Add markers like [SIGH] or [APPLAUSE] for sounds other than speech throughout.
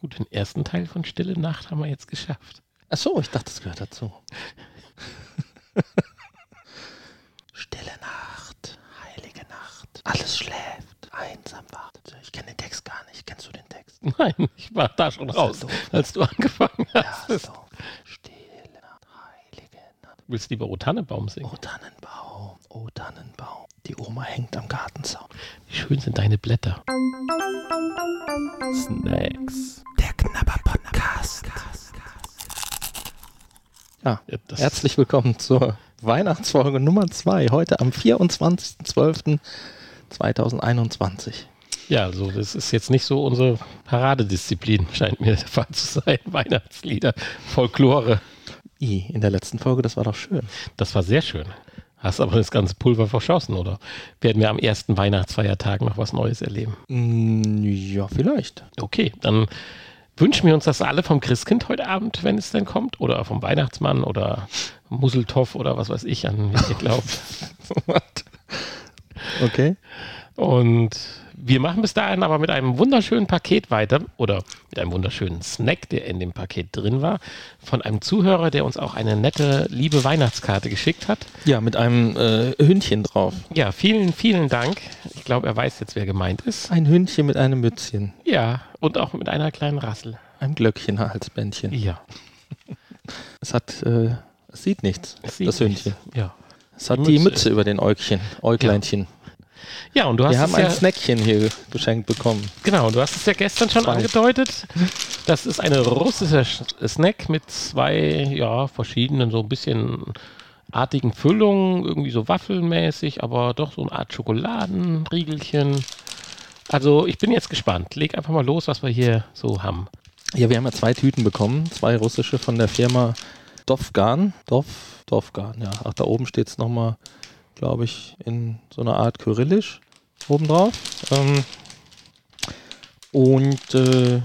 Gut, den ersten Teil von Stille Nacht haben wir jetzt geschafft. Ach so, ich dachte, das gehört dazu. [LAUGHS] Stille Nacht, heilige Nacht, alles schläft, einsam wartet. Ich kenne den Text gar nicht. Kennst du den Text? [LAUGHS] Nein, ich war da schon raus, als du angefangen Ja, hast. so. Stille Nacht, heilige Nacht. Du willst lieber O Tannenbaum singen. Oh Tannenbaum, oh Tannenbaum. Die Oma hängt am Gartenzaun. Wie schön sind deine Blätter. Snacks. Der Knabber Podcast. Ja, das- herzlich willkommen zur Weihnachtsfolge Nummer 2. Heute am 24.12.2021. Ja, also das ist jetzt nicht so unsere Paradedisziplin, [LAUGHS] scheint mir der Fall zu sein. [LAUGHS] Weihnachtslieder, Folklore. I, in der letzten Folge, das war doch schön. Das war sehr schön. Hast aber das ganze Pulver verschossen, oder? Werden wir am ersten Weihnachtsfeiertag noch was Neues erleben? Mm, ja, vielleicht. Okay, dann wünschen wir uns das alle vom Christkind heute Abend, wenn es denn kommt, oder vom Weihnachtsmann oder Museltoff oder was weiß ich, an glaubt. [LAUGHS] okay. Und wir machen bis dahin aber mit einem wunderschönen Paket weiter oder mit einem wunderschönen Snack, der in dem Paket drin war, von einem Zuhörer, der uns auch eine nette, liebe Weihnachtskarte geschickt hat. Ja, mit einem äh, Hündchen drauf. Ja, vielen, vielen Dank. Ich glaube, er weiß jetzt, wer gemeint ist. Ein Hündchen mit einem Mützchen. Ja, und auch mit einer kleinen Rassel. Ein Glöckchen als Bändchen. Ja, [LAUGHS] Es hat, äh, es sieht nichts, es sieht das Hündchen. nichts. Ja. Es hat Die die Mütze Mütze über den Äugchen, Äugleinchen. Ja, und du hast Wir haben ein ja, Snackchen hier geschenkt bekommen. genau, du hast es ja gestern schon Zwei. angedeutet. Das ist eine russische Sch- Snack mit zwei, ja, verschiedenen, so ein bisschen artigen Füllungen, irgendwie so waffelmäßig, aber doch so eine Art Schokoladenriegelchen. Also ich bin jetzt gespannt. Leg einfach mal los, was wir hier so haben. Ja, wir haben ja zwei Tüten bekommen, zwei russische von der Firma Dovgan. Dov, Dovgan, ja. Ach, da oben steht es nochmal, glaube ich, in so einer Art Kyrillisch obendrauf. Ähm, und äh,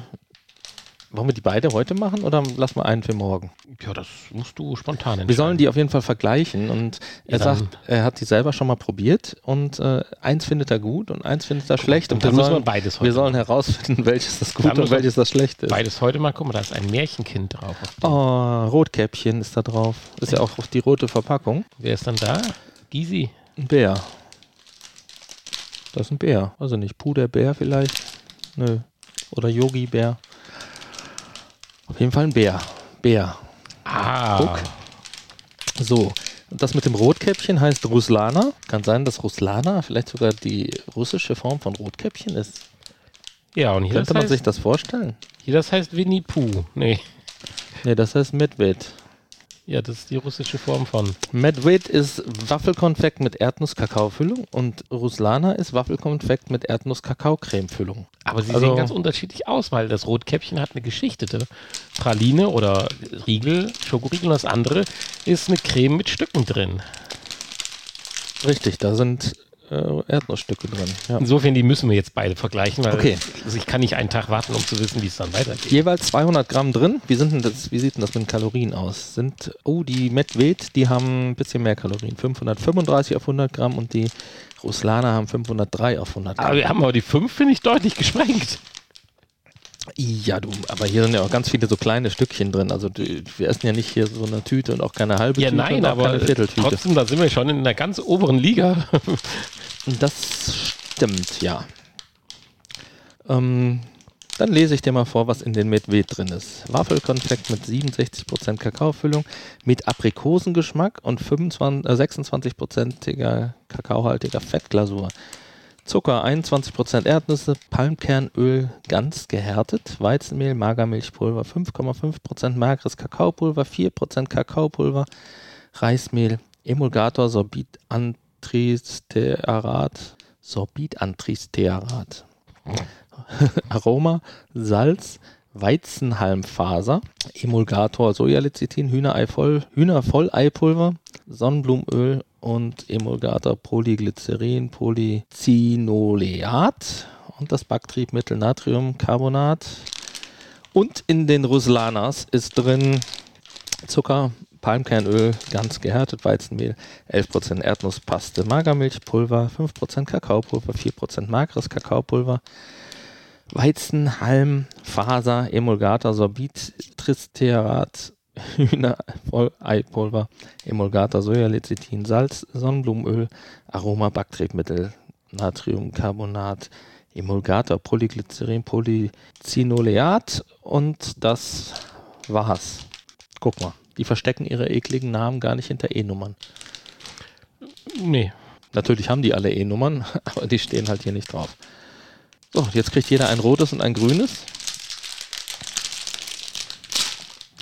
wollen wir die beide heute machen oder lassen wir einen für morgen? Ja, das musst du spontan entscheiden. Wir sollen die auf jeden Fall vergleichen und er Ja, sagt, er hat die selber schon mal probiert und äh, eins findet er gut und eins findet er schlecht und und, dann wir müssen wir sollen, beides heute wir sollen herausfinden, [LAUGHS] welches das Gute und wir- welches das Schlechte ist. Beides heute mal. Guck mal, da ist ein Märchenkind drauf. Oh, Rotkäppchen ist da drauf. Ist ja auch die rote Verpackung. Wer ist dann da? Gysi. Ein Bär. Das ist ein Bär. Also nicht Puderbär vielleicht. Nö. Oder Yogi-Bär. Auf jeden Fall ein Bär. Bär. Ah. Guck. So. Das mit dem Rotkäppchen heißt Ruslana. Kann sein, dass Ruslana vielleicht sogar die russische Form von Rotkäppchen ist. Ja, und hier das, Könnte man heißt, sich das vorstellen? hier das heißt Winnie Pooh. Nee. Nee, das heißt Medved. Ja, das ist die russische Form von. Medved ist Waffelkonfekt mit Erdnuss-Kakao-Füllung und Ruslana ist Waffelkonfekt mit Erdnuss-Kakao-Creme-Füllung. Aber sie Also- sehen ganz unterschiedlich aus, weil das Rotkäppchen hat eine geschichtete Praline oder Riegel, Schokoriegel und das andere ist eine Creme mit Stücken drin. Richtig, da sind äh, Erdnussstücke drin. Ja. Insofern, die müssen wir jetzt beide vergleichen, weil Okay. also ich kann nicht einen Tag warten, um zu wissen, wie es dann weitergeht. Jeweils 200 Gramm drin. Wie, sind denn das, wie sieht denn das mit den Kalorien aus? Sind, oh, die Medved, die haben ein bisschen mehr Kalorien. 535 auf 100 Gramm und die Ruslana haben 503 auf 100 Gramm. Aber wir haben aber die fünf, finde ich, deutlich gesprengt. Ja, du, aber hier sind ja auch ganz viele so kleine Stückchen drin. Also du, wir essen ja nicht hier so eine Tüte und auch keine halbe Ja, Tüte nein, und auch aber trotzdem, da sind wir schon in der ganz oberen Liga. [LAUGHS] Das stimmt, ja. Ähm, dann lese ich dir mal vor, was in den Medved drin ist. Waffelkonfekt mit 67% Kakaofüllung, mit Aprikosengeschmack und 25, äh, 26%iger kakaohaltiger Fettglasur. Zucker 21% Erdnüsse, Palmkernöl ganz gehärtet, Weizenmehl, Magermilchpulver 5,5% mageres Kakaopulver, 4% Kakaopulver, Reismehl, Emulgator, Sorbit Antristearat, Sorbit Antristearat. [LAUGHS] Aroma, Salz, Weizenhalmfaser, Emulgator, Sojalecithin, Hühnerei voll, Hühnervolleipulver, Sonnenblumenöl und Emulgator Polyglycerin, Polycinoleat und das Backtriebmittel Natriumcarbonat. Und in den Ruslanas ist drin Zucker, Palmkernöl, ganz gehärtet, Weizenmehl, 11% Erdnusspaste, Magermilchpulver, 5% Kakaopulver, 4% mageres Kakaopulver, Weizen, Halm, Faser, Emulgator, Sorbit, Tristerat, Hühner, Eipulver, Emulgator, Sojalecithin, Salz, Sonnenblumenöl, Aroma, Backtriebmittel, Natriumcarbonat, Emulgator, Polyglycerin, Polycinoleat und das war's. Guck mal, die verstecken ihre ekligen Namen gar nicht hinter E-Nummern. Nee. Natürlich haben die alle E-Nummern, [LAUGHS] aber die stehen halt hier nicht drauf. So, jetzt kriegt jeder ein rotes und ein grünes.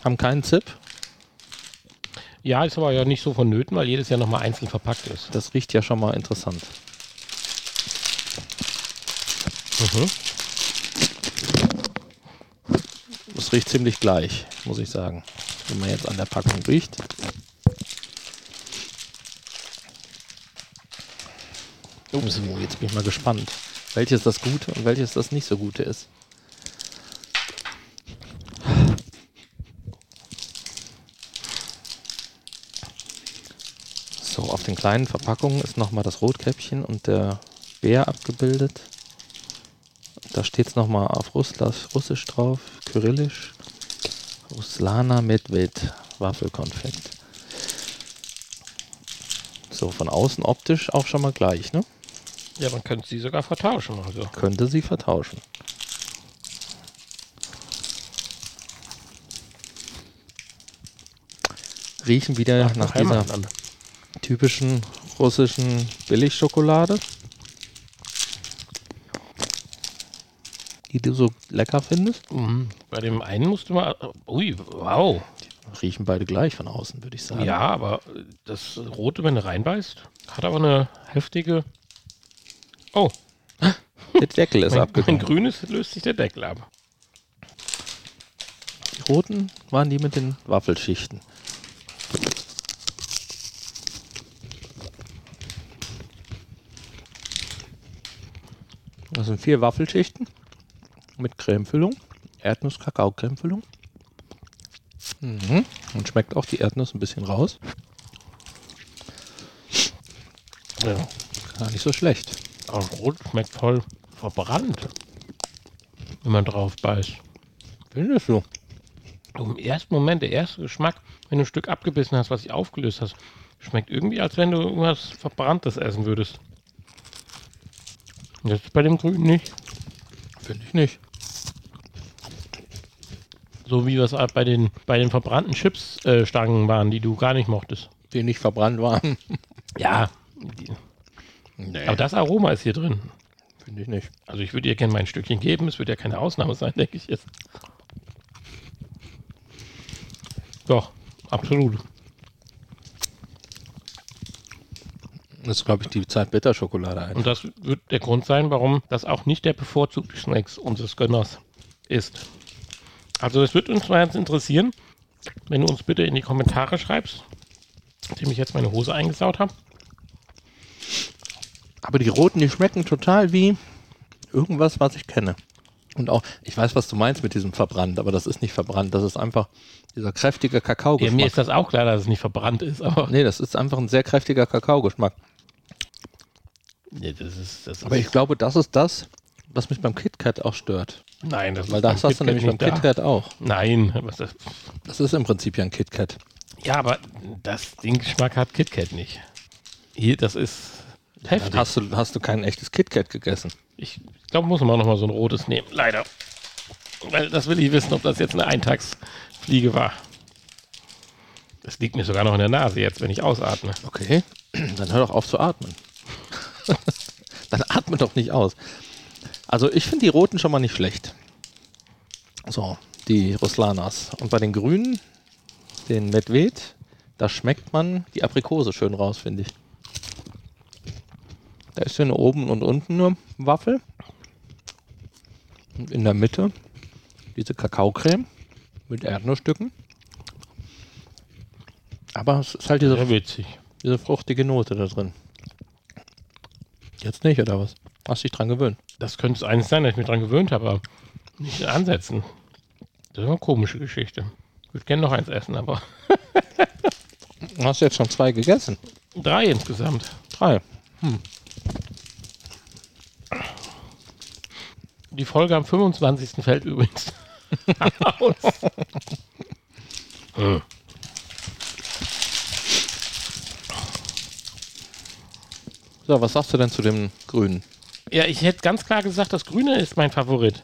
Haben keinen Zip. Ja, ist aber ja nicht so vonnöten, weil jedes ja nochmal einzeln verpackt ist. Das riecht ja schon mal interessant. Mhm. Das riecht ziemlich gleich, muss ich sagen. Wenn man jetzt an der Packung riecht. Ups, jetzt bin ich mal gespannt, welches das Gute und welches das nicht so Gute ist. So, auf den kleinen Verpackungen ist nochmal das Rotkäppchen und der Bär abgebildet. Da steht es nochmal auf Russlas, Russisch drauf, Kyrillisch. Ruslana Medved Waffelkonfekt. So, von außen optisch auch schon mal gleich, ne? Ja, man könnte sie sogar vertauschen. Also. Könnte sie vertauschen. Riechen wieder Ach, nach einmal dieser dann. Typischen russischen Billigschokolade. Die du so lecker findest. Mhm. Bei dem einen musste man. Ui, wow. Riechen beide gleich von außen, würde ich sagen. Ja, aber das Rote, wenn du reinbeißt, hat aber eine heftige. Oh, Der Deckel ist mein, mein grünes löst sich der Deckel ab. Die roten waren die mit den Waffelschichten. Sind vier Waffelschichten mit Cremefüllung, Erdnuss-Kakao-Cremefüllung. Mhm. Und schmeckt auch die Erdnuss ein bisschen raus. Ja. Gar nicht so schlecht. Aber Rot schmeckt voll verbrannt, wenn man drauf beißt. Findest du? Im ersten Moment, der erste Geschmack, wenn du ein Stück abgebissen hast, was sich aufgelöst hast, schmeckt irgendwie, als wenn du irgendwas Verbranntes essen würdest. Jetzt bei dem Grünen nicht. Finde ich nicht. So wie was bei den, bei den verbrannten Chipsstangen äh, waren, die du gar nicht mochtest. Die nicht verbrannt waren. Ja. Nee, aber das Aroma ist hier drin. finde ich nicht. Also ich würde ihr gerne mein Stückchen geben. Es wird ja keine Ausnahme sein, denke ich jetzt. Doch, absolut. Das ist, glaube ich, die Zartbitterschokolade ein. Und das wird der Grund sein, warum das auch nicht der bevorzugte Snacks unseres Gönners ist. Also es wird uns mal ganz interessieren, wenn du uns bitte in die Kommentare schreibst, nachdem ich jetzt meine Hose eingesaut habe. Aber die roten, die schmecken total wie irgendwas, was ich kenne. Und auch, ich weiß, was du meinst mit diesem verbrannt, aber das ist nicht verbrannt. Das ist einfach dieser kräftige Ja, Kakaogeschmack. mir ist das auch klar, dass es nicht verbrannt ist, aber nee, das ist einfach ein sehr kräftiger Kakaogeschmack. Nee, das ist, das ist Aber ich glaube, das ist das, was mich beim KitKat auch stört. nein, das Weil ist das hast du nämlich beim. KitKat auch. Nein, was das, Das ist im Prinzip ja ein KitKat. ja, aber das den Geschmack hat KitKat nicht. Hier, das ist heftig. hast du, hast du kein echtes KitKat gegessen. Ich glaube, muss man noch mal so ein rotes nehmen. Leider. Weil das will ich wissen, ob das jetzt eine Eintagsfliege war. Das liegt mir sogar noch in der Nase jetzt, wenn ich ausatme. Okay, [CLEARS THROAT] dann hör doch auf zu atmen. Dann [LAUGHS] atme doch nicht aus. Also ich finde die roten schon mal nicht schlecht. So, die Ruslanas. Und bei den grünen, den Medved, da schmeckt man die Aprikose schön raus, finde ich. Da ist ja nur oben und unten nur Waffel. Und in der Mitte diese Kakaocreme mit Erdnussstücken. Aber es ist halt diese witzig. diese fruchtige Note da drin. Jetzt nicht, oder was? Hast dich dran gewöhnt. Das könnte es eines sein, dass ich mich dran gewöhnt habe, aber nicht in Ansätzen. Das ist eine komische Geschichte. Ich würde gerne noch eins essen, aber [LAUGHS] Du hast jetzt schon zwei gegessen. drei insgesamt. Drei. Hm. Die Folge am 25. fällt übrigens [LAUGHS] [LAUGHS] aus. Hm. So, was sagst du denn zu dem Grünen? Ja, ich hätte ganz klar gesagt, das Grüne ist mein Favorit.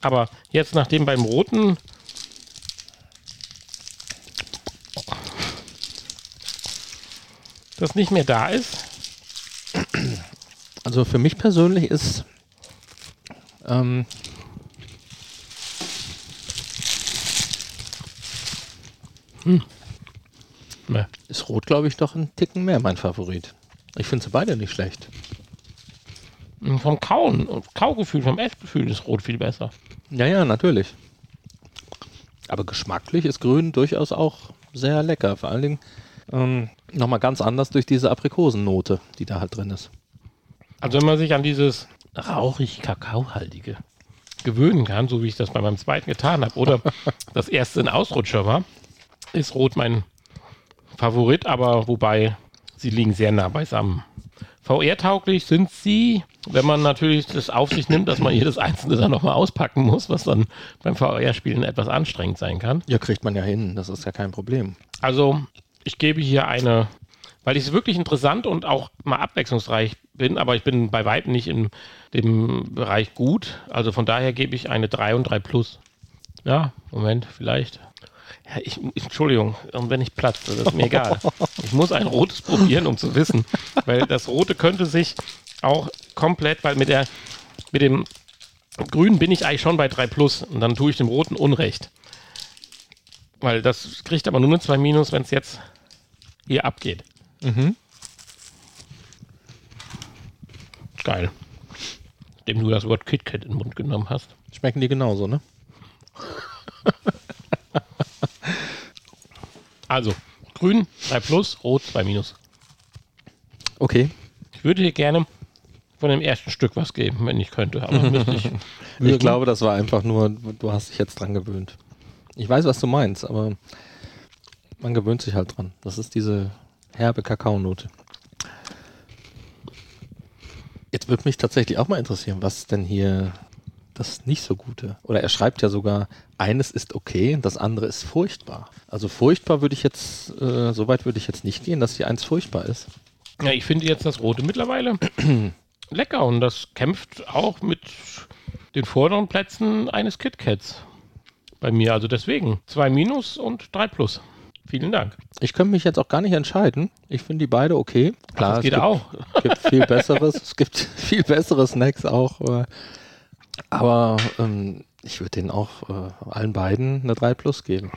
Aber jetzt, nachdem beim Roten das nicht mehr da ist, Also für mich persönlich ist ähm, ne. ist Rot, glaube ich, doch ein Ticken mehr mein Favorit. Ich finde sie beide nicht schlecht. vom Kauen und Kaugefühl, vom Essgefühl ist Rot viel besser. Ja, ja, natürlich. Aber geschmacklich ist Grün durchaus auch sehr lecker. Vor allen Dingen ähm, nochmal ganz anders durch diese Aprikosennote, die da halt drin ist. Also wenn man sich an dieses rauchig-kakaohaltige gewöhnen kann, so wie ich das bei meinem zweiten getan habe, oder [LAUGHS] das erste ein Ausrutscher war, ist Rot mein Favorit, aber wobei sie liegen sehr nah beisammen. VR-tauglich sind sie, wenn man natürlich das auf sich nimmt, dass man jedes einzelne dann nochmal auspacken muss, was dann beim VR-Spielen etwas anstrengend sein kann. Ja, kriegt man ja hin, das ist ja kein Problem. Also ich gebe hier eine, weil ich es wirklich interessant und auch mal abwechslungsreich bin, aber ich bin bei weitem nicht in dem Bereich gut. Also von daher gebe ich eine 3 und 3 plus. Ja, Moment, vielleicht. Ja, ich, Entschuldigung, und wenn ich platze, das ist mir egal. Ich muss ein rotes probieren, um zu wissen. Weil das rote könnte sich auch komplett, weil mit der mit dem grünen bin ich eigentlich schon bei 3 plus und dann tue ich dem roten Unrecht. Weil das kriegt aber nur eine 2 minus, wenn es jetzt hier abgeht. Mhm. Geil. Dem du das Wort KitKat in den Mund genommen hast. Schmecken die genauso, ne? [LAUGHS] Also, grün 3 plus, rot 2 minus. Okay. Ich würde dir gerne von dem ersten Stück was geben, wenn ich könnte. Aber müsste ich. [LAUGHS] Ich glaube, das war einfach nur, du hast dich jetzt dran gewöhnt. Ich weiß, was du meinst, aber man gewöhnt sich halt dran. Das ist diese herbe Kakaonote. Jetzt würde mich tatsächlich auch mal interessieren, was denn hier das nicht so Gute. Oder er schreibt ja sogar, eines ist okay, das andere ist furchtbar. Also furchtbar würde ich jetzt, äh, so weit würde ich jetzt nicht gehen, dass hier eins furchtbar ist. Ja, ich finde jetzt das rote mittlerweile [CLEARS THROAT] lecker und das kämpft auch mit den vorderen Plätzen eines KitKats bei mir. Also deswegen 2 minus und 3 plus. Vielen Dank. Ich könnte mich jetzt auch gar nicht entscheiden. Ich finde die beide okay. Klar, das es geht gibt, auch. [LAUGHS] gibt viel besseres. es gibt [LAUGHS] viel bessere Snacks auch. Aber ähm, ich würde denen auch äh, allen beiden eine 3 Plus geben.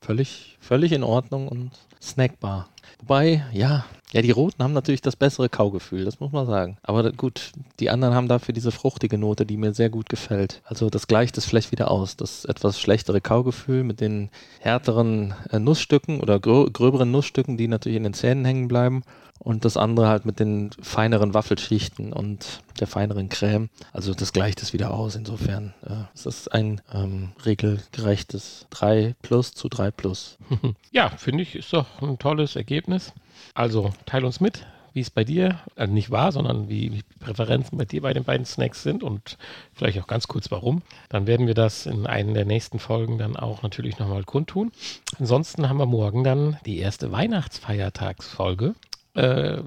Völlig, völlig in Ordnung und snackbar. Wobei, ja, ja, die Roten haben natürlich das bessere Kaugefühl, das muss man sagen. Aber gut, die anderen haben dafür diese fruchtige Note, die mir sehr gut gefällt. Also das gleicht es vielleicht wieder aus. Das etwas schlechtere Kaugefühl mit den härteren äh, Nussstücken oder grö gröberen Nussstücken, die natürlich in den Zähnen hängen bleiben. Und das andere halt mit den feineren Waffelschichten und der feineren Creme. Also das gleicht es wieder aus. Insofern äh, es ist ein ähm, regelgerechtes 3 plus zu 3 plus. [LAUGHS] Ja, finde ich, ist doch ein tolles Ergebnis. Also teil uns mit, wie es bei dir äh, nicht war, sondern wie die Präferenzen bei dir bei den beiden Snacks sind und vielleicht auch ganz kurz warum. Dann werden wir das in einer der nächsten Folgen dann auch natürlich nochmal kundtun. Ansonsten haben wir morgen dann die erste Weihnachtsfeiertagsfolge. Äh,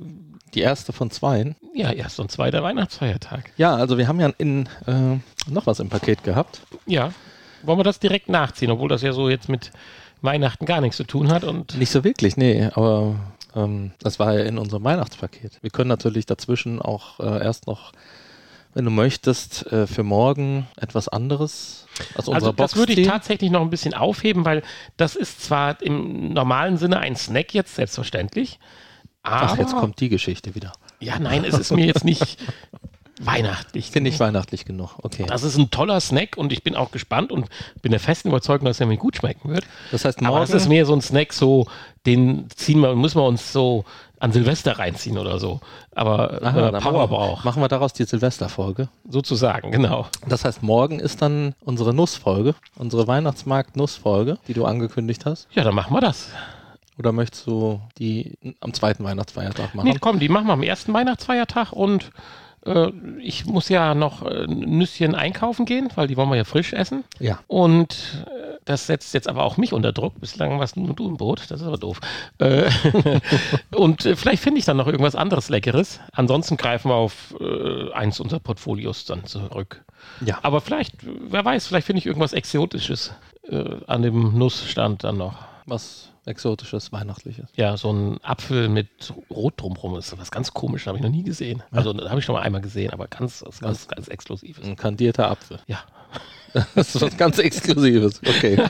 Die erste von zweien. ja, erst und zweiter Weihnachtsfeiertag. Ja, also wir haben ja in, äh, noch was im Paket gehabt. Ja. Wollen wir das direkt nachziehen, obwohl das ja so jetzt mit Weihnachten gar nichts zu tun hat und Nicht so wirklich, nee, aber ähm, das war ja in unserem Weihnachtspaket. Wir können natürlich dazwischen auch äh, erst noch, wenn du möchtest, äh, für morgen etwas anderes aus unserer Also Box das würde ich tatsächlich noch ein bisschen aufheben, weil das ist zwar im normalen Sinne ein Snack jetzt, selbstverständlich, aber Ach, jetzt kommt die Geschichte wieder. ja, nein, es ist mir jetzt nicht [LAUGHS] weihnachtlich. Finde ich weihnachtlich genug. Okay. Das ist ein toller Snack und ich bin auch gespannt und bin der festen Überzeugung, dass er mir gut schmecken wird. Das heißt, Aber es ist morgen, mehr so ein Snack, so den ziehen wir, müssen wir uns so an Silvester reinziehen oder so. Aber Aha, dann Power machen wir, braucht, machen wir daraus die Silvesterfolge. sozusagen, genau. Das heißt, morgen ist dann unsere Nussfolge, unsere Weihnachtsmarkt-Nussfolge, die du angekündigt hast. Ja, dann machen wir das. Oder möchtest du die am zweiten Weihnachtsfeiertag machen? Nee, komm, die machen wir am ersten Weihnachtsfeiertag und Äh, ich muss ja noch äh, Nüsschen einkaufen gehen, weil die wollen wir ja frisch essen. Ja. Und äh, das setzt jetzt aber auch mich unter Druck. Bislang warst nur du im Boot, das ist aber doof. Äh, [LAUGHS] und äh, vielleicht finde ich dann noch irgendwas anderes Leckeres. Ansonsten greifen wir auf äh, eins unserer Portfolios dann zurück. Ja. Aber vielleicht, wer weiß, vielleicht finde ich irgendwas Exotisches äh, an dem Nussstand dann noch. Was Exotisches, Weihnachtliches. Ja, so ein Apfel mit Rot drumherum ist was ganz komisch, habe ich noch nie gesehen. Also das habe ich schon mal einmal gesehen, aber ganz, was ganz, ganz Exklusives. Ein kandierter Apfel. Ja. [LAUGHS] Das ist was ganz Exklusives. Okay. [LAUGHS]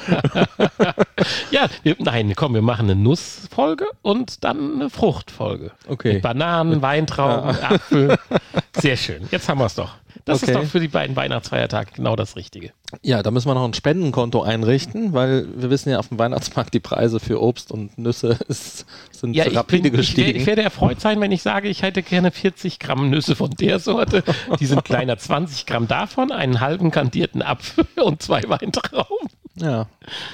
Ja, wir, nein, komm, wir machen eine Nussfolge und dann eine Fruchtfolge. Okay. Mit Bananen, Weintrauben, Apfel. [LAUGHS] Sehr schön. Jetzt haben wir es doch. Das Okay. ist doch für die beiden Weihnachtsfeiertage genau das Richtige. Ja, da müssen wir noch ein Spendenkonto einrichten, weil wir wissen ja auf dem Weihnachtsmarkt, die Preise für Obst und Nüsse [LAUGHS] ist, sind Ja, ich, rapide bin, ich, wär, gestiegen. ich werde erfreut sein, wenn ich sage, ich hätte gerne 40 Gramm Nüsse von der Sorte. Die sind [LAUGHS] kleiner, 20 Gramm davon, einen halben kandierten Apfel [LAUGHS] und zwei Weintrauben. ja,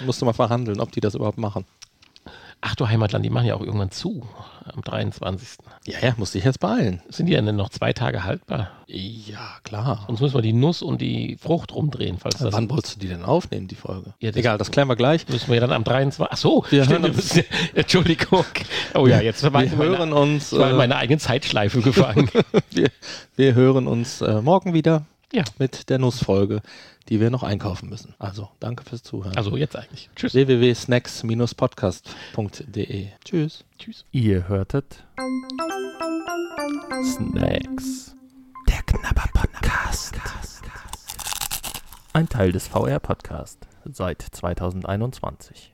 musst du mal verhandeln, ob die das überhaupt machen. Ach du Heimatland, die machen ja auch irgendwann zu am 23. Ja, ja, musst dich jetzt beeilen. Sind die denn noch zwei Tage haltbar? Ja, klar. Sonst müssen wir die Nuss und die Frucht rumdrehen, falls das. Wann wolltest du die denn aufnehmen, die Folge? Ja, das- Egal, das klären wir gleich. Müssen wir ja dann am 23. Ach so, Wir stimmt, wir müssen, [LAUGHS] Entschuldigung. Oh ja, jetzt ich Wir in meine, hören uns, ich war in äh, meine eigene Zeitschleife gefangen. [LAUGHS] wir, wir hören uns äh, morgen wieder ja, mit der Nussfolge, die wir noch einkaufen müssen. Also, danke fürs Zuhören. also jetzt eigentlich. Tschüss. www.snacks-podcast.de. Tschüss. Tschüss. Ihr hörtet Snacks. Der Knabber Podcast. Ein Teil des VR Podcast seit 2021.